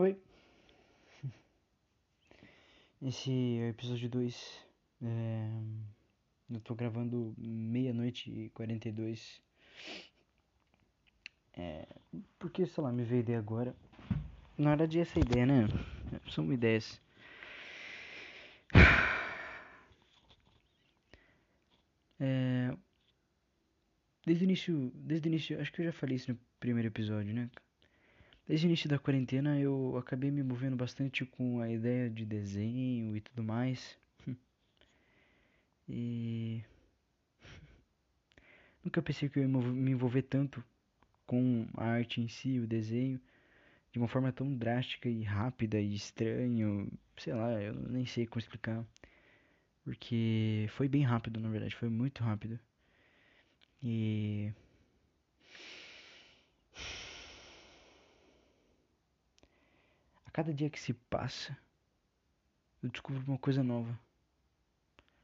Oi. Esse é o episódio 2. É... Eu tô gravando meia-noite e 42. É... Porque, sei lá, me veio ideia agora. Na verdade, essa é ideia, né? São ideias. É... Desde o início, desde o início, acho que eu já falei isso no primeiro episódio, né? Desde o início da quarentena eu acabei me movendo bastante com a ideia de desenho e tudo mais. E nunca pensei que eu ia me envolver tanto com a arte em si, o desenho, de uma forma tão drástica e rápida e estranho, sei lá, eu nem sei como explicar. Porque foi bem rápido, na verdade, foi muito rápido. E cada dia que se passa, eu descubro uma coisa nova,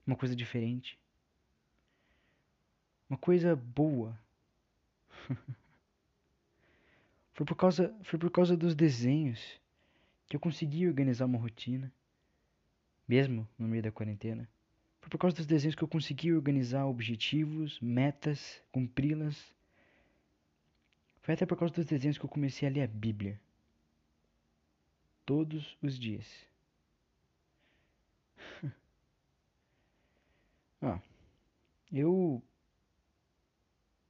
uma coisa diferente, uma coisa boa. foi por causa, foi por causa dos desenhos que eu consegui organizar uma rotina, mesmo no meio da quarentena. Foi por causa dos desenhos que eu consegui organizar objetivos, metas, cumpri-las. Foi até por causa dos desenhos que eu comecei a ler a Bíblia. Todos os dias. ah, eu.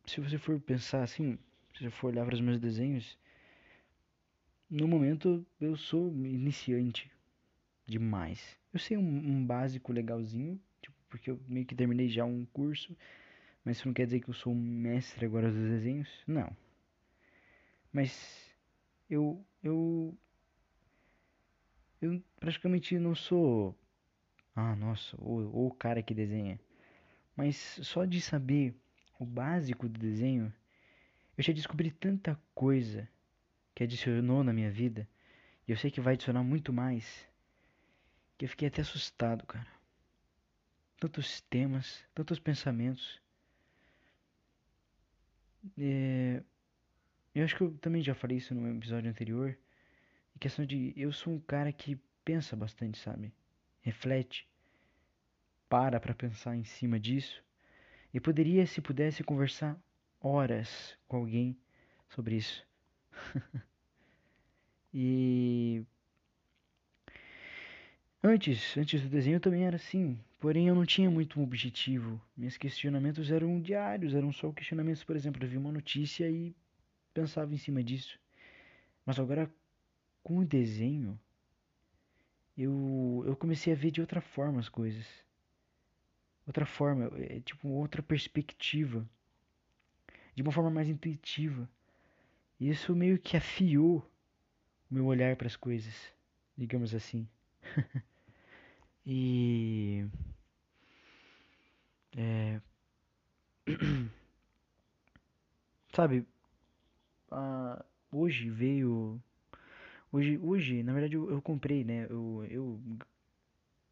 Se você for pensar assim, se você for olhar para os meus desenhos, no momento eu sou iniciante demais. Eu sei um, um básico legalzinho, porque eu meio que terminei já um curso, mas isso não quer dizer que eu sou um mestre agora dos desenhos, não. Mas eu eu eu praticamente não sou ah, nossa, o, o cara que desenha. Mas só de saber o básico do desenho, eu já descobri tanta coisa que adicionou na minha vida, e eu sei que vai adicionar muito mais, que eu fiquei até assustado, cara tantos temas, tantos pensamentos. É, eu acho que eu também já falei isso no episódio anterior. Em questão de eu sou um cara que pensa bastante, sabe? Reflete, para para pensar em cima disso. E poderia, se pudesse, conversar horas com alguém sobre isso. e antes, antes do desenho eu também era assim, Porém, eu não tinha muito um objetivo. Meus questionamentos eram diários, eram só questionamentos, por exemplo, eu vi uma notícia e pensava em cima disso. Mas agora, com o desenho, eu, eu comecei a ver de outra forma as coisas. Outra forma, é, tipo, outra perspectiva. De uma forma mais intuitiva. Isso meio que afiou o meu olhar para as coisas, digamos assim. E. É. Sabe, uh, hoje veio. Hoje, hoje, na verdade, eu, eu comprei, né? Eu, eu,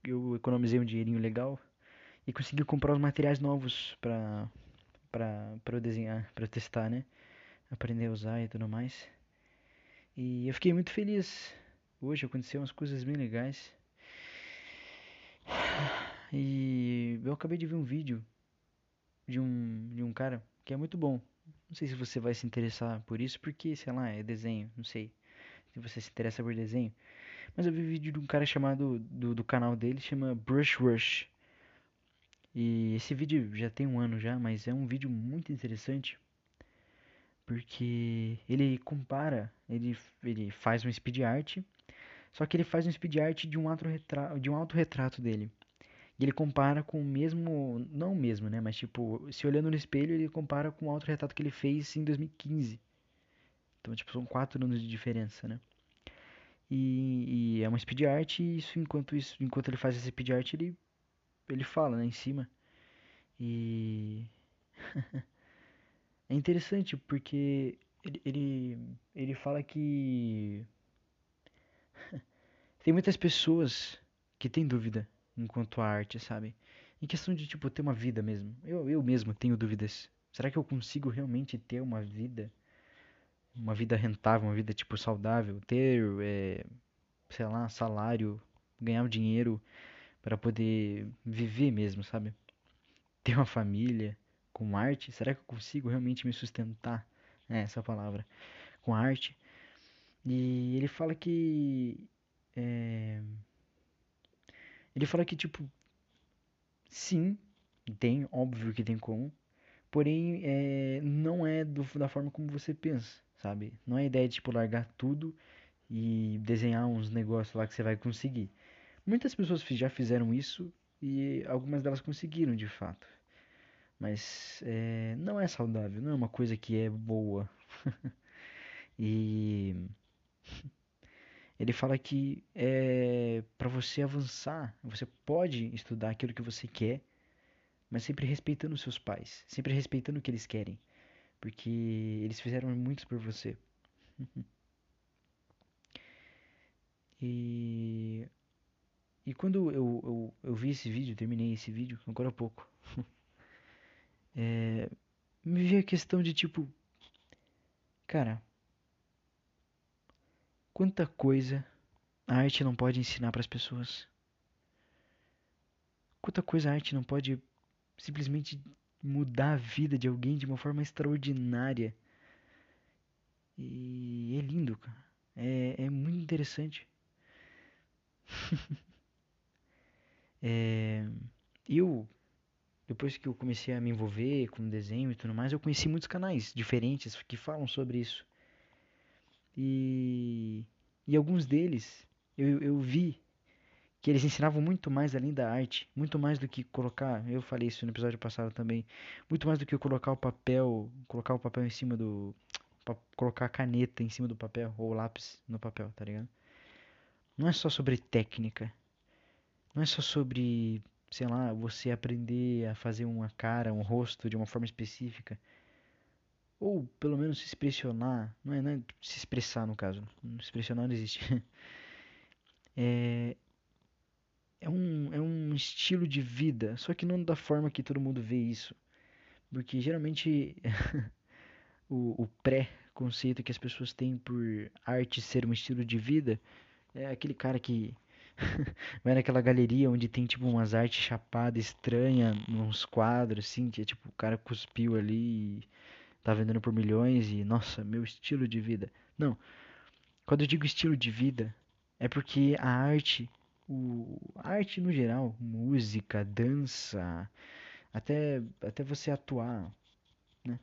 eu economizei um dinheirinho legal e consegui comprar os materiais novos pra, pra, pra eu desenhar, pra eu testar, né? Aprender a usar e tudo mais. E eu fiquei muito feliz. Hoje aconteceu umas coisas bem legais. E eu acabei de ver um vídeo de um, de um cara que é muito bom. Não sei se você vai se interessar por isso, porque, sei lá, é desenho, não sei. Se você se interessa por desenho. Mas eu vi um vídeo de um cara chamado, do, do canal dele, chama Brush Rush. E esse vídeo já tem um ano já, mas é um vídeo muito interessante. Porque ele compara, ele, ele faz um speed art só que ele faz um speed art de um autorretrato, de um autorretrato dele. E ele compara com o mesmo, não o mesmo, né, mas tipo, se olhando no espelho, ele compara com o autorretrato que ele fez em 2015. Então, tipo, são quatro anos de diferença, né? E, e é uma speed art e isso enquanto isso, enquanto ele faz esse speed art, ele ele fala, né, em cima. E é interessante porque ele, ele, ele fala que tem muitas pessoas que têm dúvida enquanto à arte, sabe? Em questão de, tipo, ter uma vida mesmo. Eu, eu mesmo tenho dúvidas. Será que eu consigo realmente ter uma vida uma vida rentável, uma vida tipo saudável, ter, é, sei lá, salário, ganhar dinheiro para poder viver mesmo, sabe? Ter uma família com arte, será que eu consigo realmente me sustentar? É essa palavra, com arte. E ele fala que é, ele fala que tipo sim, tem, óbvio que tem como, porém é, não é do, da forma como você pensa, sabe? Não é ideia de tipo largar tudo e desenhar uns negócios lá que você vai conseguir. Muitas pessoas já fizeram isso e algumas delas conseguiram de fato. Mas é, não é saudável, não é uma coisa que é boa. e ele fala que é, para você avançar, você pode estudar aquilo que você quer, mas sempre respeitando os seus pais, sempre respeitando o que eles querem, porque eles fizeram muito por você. e e quando eu, eu, eu vi esse vídeo, terminei esse vídeo, agora há pouco, é, me veio a questão de tipo, cara, quanta coisa a arte não pode ensinar para as pessoas. Quanta coisa a arte não pode simplesmente mudar a vida de alguém de uma forma extraordinária. E é lindo, cara. É, é muito interessante. É, eu, depois que eu comecei a me envolver com desenho e tudo mais, eu conheci muitos canais diferentes que falam sobre isso. E, e alguns deles eu, eu vi que eles ensinavam muito mais além da arte, muito mais do que colocar, eu falei isso no episódio passado também, muito mais do que colocar o papel, colocar o papel em cima do, colocar a caneta em cima do papel ou o lápis no papel, tá ligado? Não é só sobre técnica, não é só sobre, sei lá, você aprender a fazer uma cara, um rosto de uma forma específica. Ou pelo menos se expressionar. Não é, não é se expressar no caso. Se expressionar não existe. É, é, um, é um estilo de vida. Só que não da forma que todo mundo vê isso. Porque geralmente o, o pré-conceito que as pessoas têm por arte ser um estilo de vida é aquele cara que Vai naquela galeria onde tem tipo umas artes chapadas estranhas, uns quadros assim, que é tipo o cara cuspiu ali e tá vendendo por milhões e nossa, meu estilo de vida. Não. Quando eu digo estilo de vida, é porque a arte, o arte no geral, música, dança, até até você atuar, né?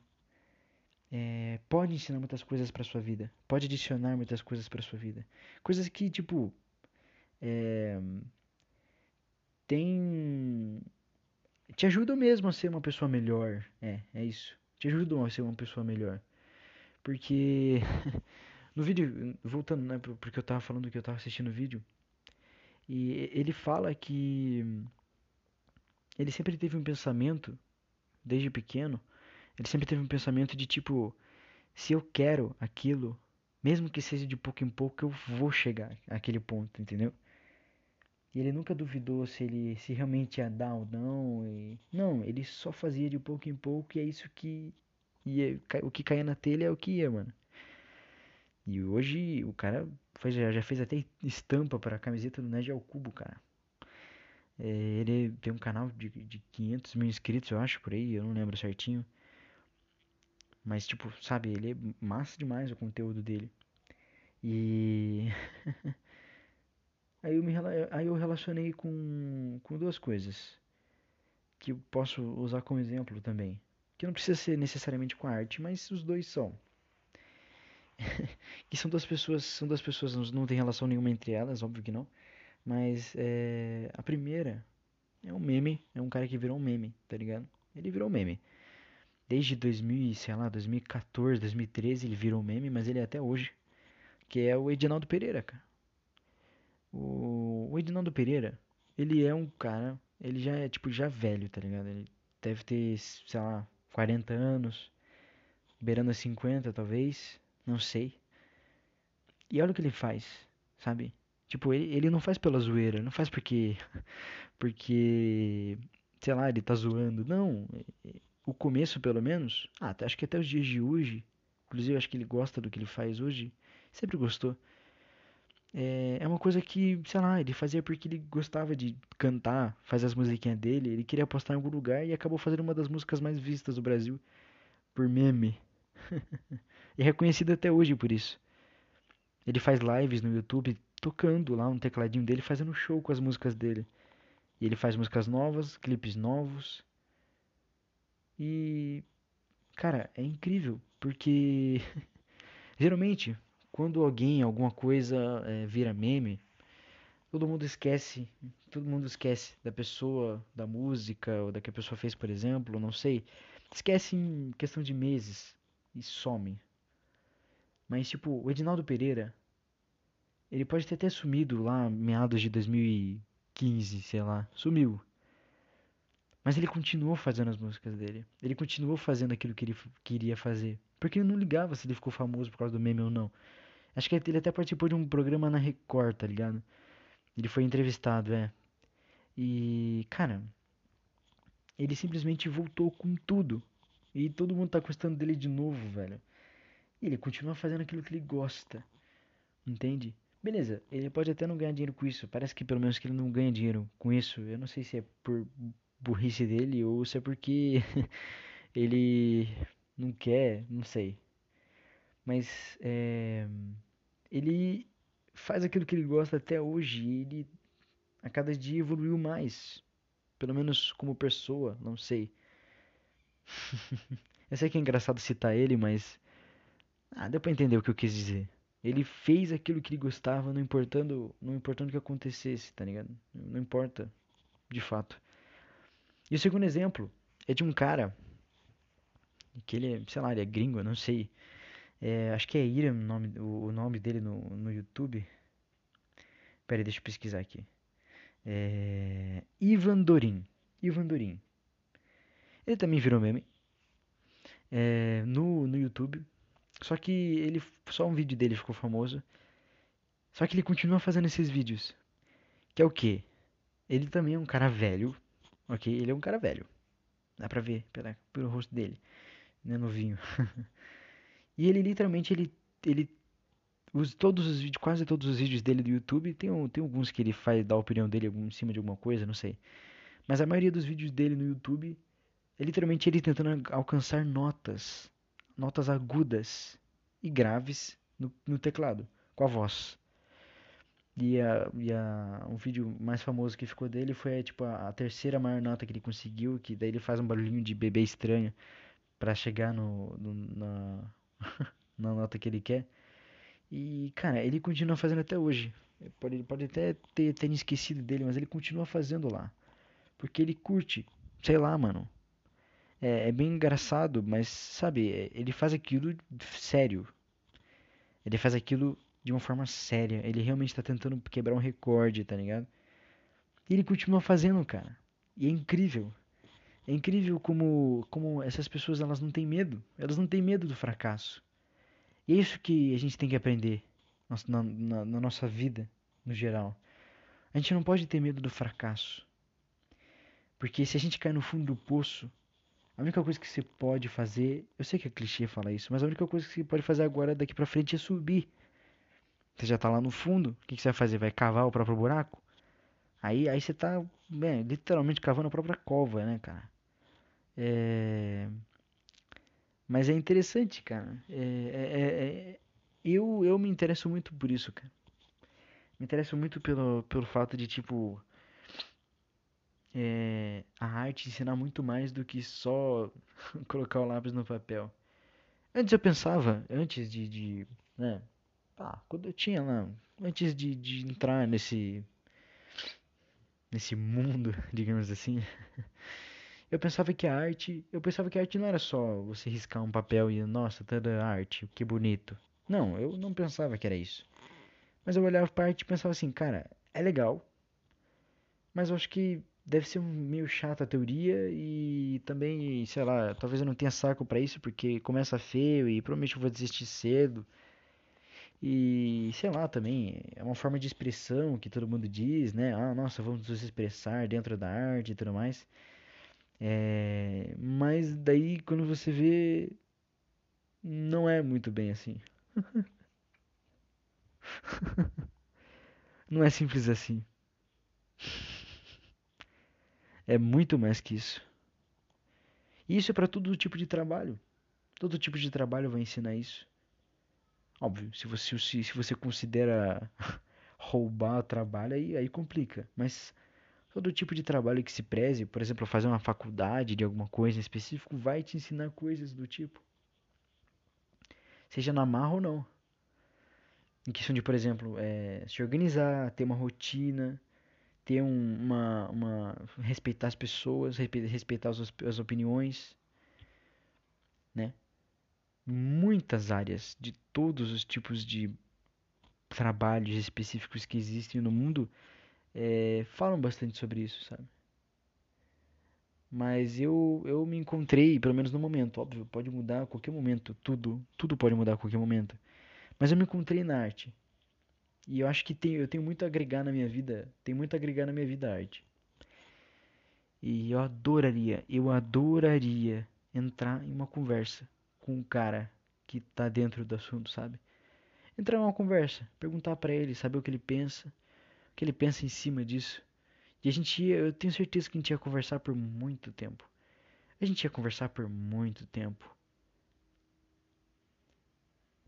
É, pode ensinar muitas coisas para sua vida, pode adicionar muitas coisas para sua vida, coisas que tipo é, tem te ajudam mesmo a ser uma pessoa melhor. É, é isso. Te ajudam a ser uma pessoa melhor. Porque no vídeo, voltando, né, porque eu tava falando que eu tava assistindo o vídeo, e ele fala que ele sempre teve um pensamento desde pequeno, ele sempre teve um pensamento de tipo, se eu quero aquilo, mesmo que seja de pouco em pouco, eu vou chegar àquele ponto, entendeu? E ele nunca duvidou se ele se realmente ia dar ou não. E... Não, ele só fazia de pouco em pouco e é isso que ia. O que caía na telha é o que ia, mano. E hoje o cara faz, já, já fez até estampa para a camiseta do Nerd ao Cubo, cara. É, ele tem um canal de, de 500 mil inscritos, eu acho, por aí, eu não lembro certinho. Mas, tipo, sabe, ele é massa demais o conteúdo dele. E. Aí eu, me, aí eu relacionei com, com duas coisas que eu posso usar como exemplo também. Que não precisa ser necessariamente com a arte, mas os dois são. que são duas pessoas, são duas pessoas, não tem relação nenhuma entre elas, óbvio que não. Mas é, a primeira é um meme, é um cara que virou um meme, tá ligado? Ele virou um meme. Desde 2000, sei lá, 2014, 2013 ele virou um meme, mas ele é até hoje. Que é o Edinaldo Pereira, cara. O, o Edinaldo Pereira, ele é um cara, ele já é tipo já velho, tá ligado? Ele deve ter, sei lá, 40 anos, beirando a 50 talvez, não sei. E olha o que ele faz, sabe? Tipo, ele, ele não faz pela zoeira, não faz porque porque sei lá, ele tá zoando. Não, o começo pelo menos, ah, acho que até os dias de hoje, inclusive acho que ele gosta do que ele faz hoje, sempre gostou. É, é uma coisa que, sei lá, ele fazia porque ele gostava de cantar, fazer as musiquinhas dele, ele queria postar em algum lugar e acabou fazendo uma das músicas mais vistas do Brasil por meme. é reconhecido até hoje por isso. Ele faz lives no YouTube tocando lá no tecladinho dele, fazendo show com as músicas dele. E ele faz músicas novas, clipes novos. E cara, é incrível, porque geralmente quando alguém, alguma coisa é, vira meme, todo mundo esquece, todo mundo esquece da pessoa, da música, ou da que a pessoa fez, por exemplo, não sei. Esquece em questão de meses e some. Mas, tipo, o Edinaldo Pereira, ele pode ter até sumido lá meados de 2015, sei lá, sumiu. Mas ele continuou fazendo as músicas dele. Ele continuou fazendo aquilo que ele queria fazer. Porque ele não ligava se ele ficou famoso por causa do meme ou não. Acho que ele até participou de um programa na Record, tá ligado? Ele foi entrevistado, é. E, cara, ele simplesmente voltou com tudo. E todo mundo tá gostando dele de novo, velho. Ele continua fazendo aquilo que ele gosta. Entende? Beleza, ele pode até não ganhar dinheiro com isso. Parece que pelo menos que ele não ganha dinheiro com isso. Eu não sei se é por burrice dele ou se é porque ele não quer, não sei. Mas é, ele faz aquilo que ele gosta até hoje. E ele a cada dia evoluiu mais. Pelo menos como pessoa, não sei. eu sei que é engraçado citar ele, mas. Ah, deu pra entender o que eu quis dizer. Ele fez aquilo que ele gostava, não importando, não importando o que acontecesse, tá ligado? Não importa, de fato. E o segundo exemplo é de um cara que ele sei lá, ele é gringo, não sei. É, acho que é Iram o nome, o, o nome dele no, no YouTube. Pera aí, deixa eu pesquisar aqui. É, Ivan Dorin. Ivan Dorin. Ele também virou meme. É, no, no YouTube. Só que ele só um vídeo dele ficou famoso. Só que ele continua fazendo esses vídeos. Que é o que? Ele também é um cara velho, Ok? Ele é um cara velho. Dá pra ver pela, pelo rosto dele. Né, novinho. e ele literalmente, ele, ele os, todos os vídeos, quase todos os vídeos dele do YouTube, tem, tem alguns que ele faz, dá a opinião dele em cima de alguma coisa, não sei. Mas a maioria dos vídeos dele no YouTube é literalmente ele tentando alcançar notas, notas agudas e graves no, no teclado, com a voz. E, a, e a, um vídeo mais famoso que ficou dele foi tipo a, a, terceira maior nota que ele conseguiu, que daí ele faz um barulhinho de bebê estranho para chegar no, no na, na nota que ele quer. E cara, ele continua fazendo até hoje. Pode, pode até ter, ter esquecido dele, mas ele continua fazendo lá. Porque ele curte, sei lá, mano. É, é bem engraçado, mas sabe, é, ele faz aquilo sério. Ele faz aquilo de uma forma séria. Ele realmente está tentando quebrar um recorde, tá ligado? E ele continua fazendo, cara. E é incrível. É incrível como, como essas pessoas elas não têm medo. Elas não têm medo do fracasso. E é isso que a gente tem que aprender na, na, na nossa vida, no geral. A gente não pode ter medo do fracasso. Porque se a gente cai no fundo do poço, a única coisa que você pode fazer, eu sei que é clichê falar isso, mas a única coisa que você pode fazer agora daqui para frente é subir. Você já tá lá no fundo, o que, você vai fazer? Vai cavar o próprio buraco? Aí, aí você tá bem, literalmente cavando a própria cova, né, cara? É... Mas é interessante, cara. É, é, é, é... Eu, eu me interesso muito por isso, cara. Me interesso muito pelo, pelo fato de, tipo, é, a arte ensinar muito mais do que só colocar o lápis no papel. Antes eu pensava, antes de, de né, ah, quando eu tinha lá, antes de, de entrar nesse nesse mundo, digamos assim, eu pensava que a arte, eu pensava que a arte não era só você riscar um papel e nossa, toda arte, que bonito. Não, eu não pensava que era isso. Mas eu olhava para a arte e pensava assim, cara, é legal. Mas eu acho que deve ser meio chata a teoria e também, sei lá, talvez eu não tenha saco para isso porque começa feio e provavelmente eu vou desistir cedo. E sei lá também, é uma forma de expressão que todo mundo diz, né? Ah, nossa, vamos nos expressar dentro da arte e tudo mais. É, mas daí quando você vê. não é muito bem assim. não é simples assim. É muito mais que isso. E isso é para todo tipo de trabalho. Todo tipo de trabalho vai ensinar isso. Óbvio, se você, se, se você considera roubar o trabalho, aí, aí complica. Mas todo tipo de trabalho que se preze, por exemplo, fazer uma faculdade de alguma coisa em específico, vai te ensinar coisas do tipo. Seja na marra ou não. Em questão de, por exemplo, é, se organizar, ter uma rotina, ter um, uma, uma. respeitar as pessoas, respeitar as, as opiniões, né? Muitas áreas de todos os tipos de trabalhos específicos que existem no mundo é, falam bastante sobre isso, sabe? Mas eu, eu me encontrei, pelo menos no momento, óbvio, pode mudar a qualquer momento, tudo, tudo pode mudar a qualquer momento. Mas eu me encontrei na arte. E eu acho que tem, eu tenho muito a agregar na minha vida, tem muito a agregar na minha vida a arte. E eu adoraria, eu adoraria entrar em uma conversa com um cara que tá dentro do assunto, sabe? Entrar em uma conversa, perguntar para ele, saber o que ele pensa, o que ele pensa em cima disso. E a gente ia, eu tenho certeza que a gente ia conversar por muito tempo. A gente ia conversar por muito tempo.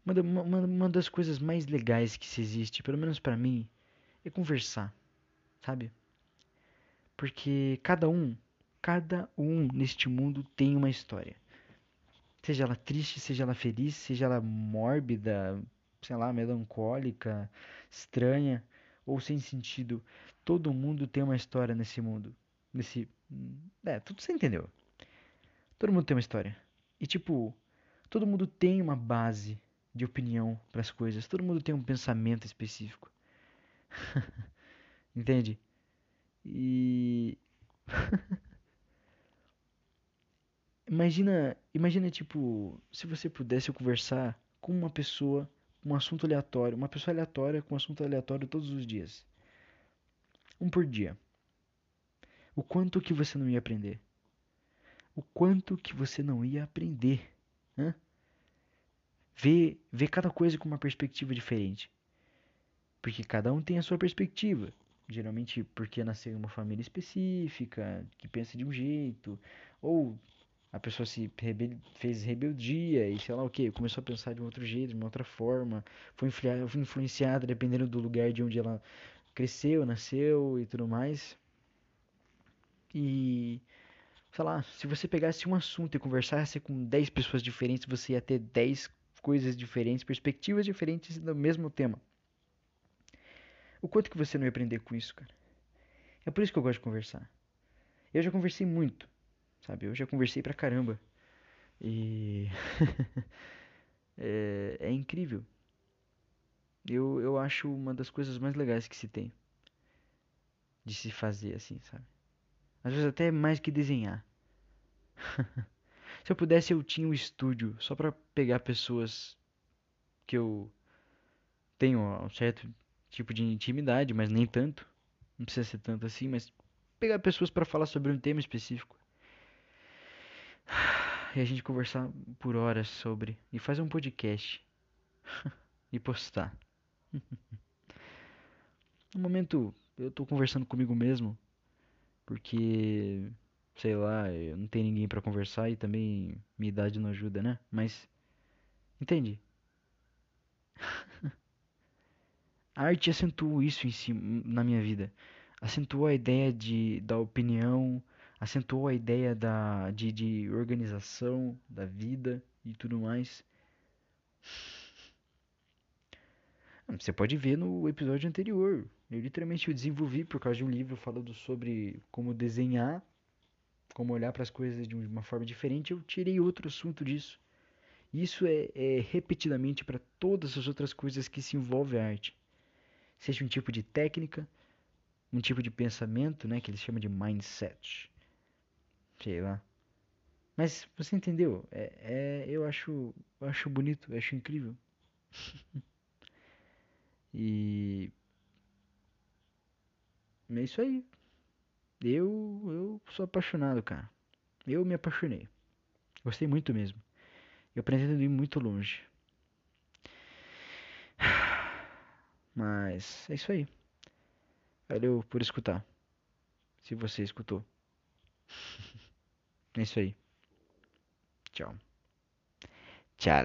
Uma, uma, uma das coisas mais legais que se existe, pelo menos para mim, é conversar, sabe? Porque cada um, cada um neste mundo tem uma história. Seja ela triste, seja ela feliz, seja ela mórbida, sei lá, melancólica, estranha ou sem sentido. Todo mundo tem uma história nesse mundo. Nesse. É, tudo você entendeu. Todo mundo tem uma história. E tipo, todo mundo tem uma base de opinião para as coisas. Todo mundo tem um pensamento específico. Entende? E imagina, imagina tipo, se você pudesse conversar com uma pessoa, um assunto aleatório, uma pessoa aleatória com um assunto aleatório todos os dias. Um por dia. O quanto que você não ia aprender? O quanto que você não ia aprender? Hã? Ver cada coisa com uma perspectiva diferente. Porque cada um tem a sua perspectiva. Geralmente porque nasceu em uma família específica, que pensa de um jeito, ou a pessoa se rebel fez rebeldia e sei lá o que, começou a pensar de um outro jeito, de uma outra forma, foi influenciada dependendo do lugar de onde ela cresceu, nasceu e tudo mais. E sei lá, se você pegasse um assunto e conversasse com 10 pessoas diferentes, você ia ter 10 coisas diferentes, perspectivas diferentes do mesmo tema. O quanto que você não ia aprender com isso, cara? É por isso que eu gosto de conversar. Eu já conversei muito, sabe? Eu já conversei pra caramba. E. é, é incrível. Eu, eu acho uma das coisas mais legais que se tem. De se fazer assim, sabe? Às vezes até mais que desenhar. Se eu pudesse, eu tinha um estúdio só para pegar pessoas que eu tenho um certo tipo de intimidade, mas nem tanto. Não precisa ser tanto assim, mas pegar pessoas para falar sobre um tema específico. E a gente conversar por horas sobre. E fazer um podcast. e postar. no momento, eu tô conversando comigo mesmo. Porque sei lá, eu não tenho ninguém para conversar e também minha idade não ajuda, né? Mas entende? A arte acentuou isso em si, na minha vida. Acentuou a ideia de, da opinião, acentuou a ideia da, de, de organização da vida e tudo mais. Você pode ver no episódio anterior. Eu literalmente eu desenvolvi por causa de um livro falando sobre como desenhar como olhar para as coisas de uma forma diferente, eu tirei outro assunto disso. Isso é, é repetidamente para todas as outras coisas que se envolvem a arte. Seja um tipo de técnica, um tipo de pensamento, né, que eles chamam de mindset. Sei lá. Mas você entendeu? É, é eu acho, eu acho bonito, eu acho incrível. e é isso aí. Eu, eu sou apaixonado, cara. Eu me apaixonei. Gostei muito mesmo. Eu pretendo ir muito longe. Mas é isso aí. Valeu por escutar. Se você escutou. É isso aí. Tchau. Tchau.